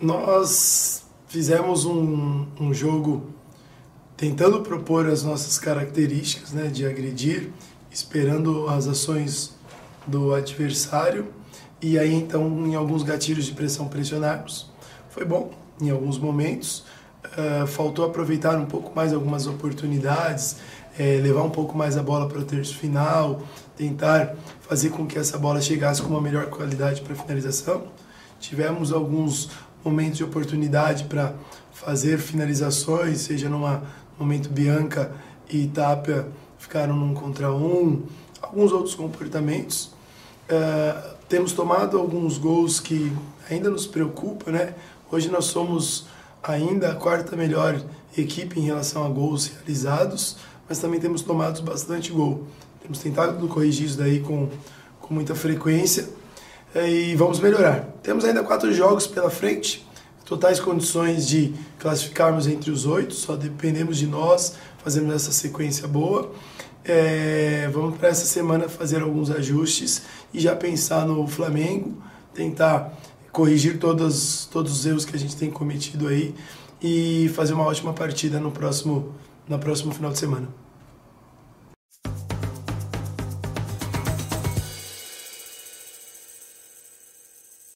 Nós fizemos um, um jogo tentando propor as nossas características né, de agredir, esperando as ações do adversário e aí então em alguns gatilhos de pressão pressionarmos. Foi bom em alguns momentos, uh, faltou aproveitar um pouco mais algumas oportunidades, é, levar um pouco mais a bola para o terço final, tentar fazer com que essa bola chegasse com uma melhor qualidade para finalização. Tivemos alguns momentos de oportunidade para fazer finalizações, seja numa momento Bianca e Tapia ficaram num contra um, alguns outros comportamentos. Uh, temos tomado alguns gols que ainda nos preocupa, né? Hoje nós somos ainda a quarta melhor equipe em relação a gols realizados, mas também temos tomado bastante gol. Temos tentado corrigir isso daí com, com muita frequência e vamos melhorar. Temos ainda quatro jogos pela frente, totais condições de classificarmos entre os oito, só dependemos de nós, fazemos essa sequência boa. É, vamos para essa semana fazer alguns ajustes e já pensar no Flamengo, tentar corrigir todos, todos os erros que a gente tem cometido aí e fazer uma ótima partida no próximo, no próximo final de semana.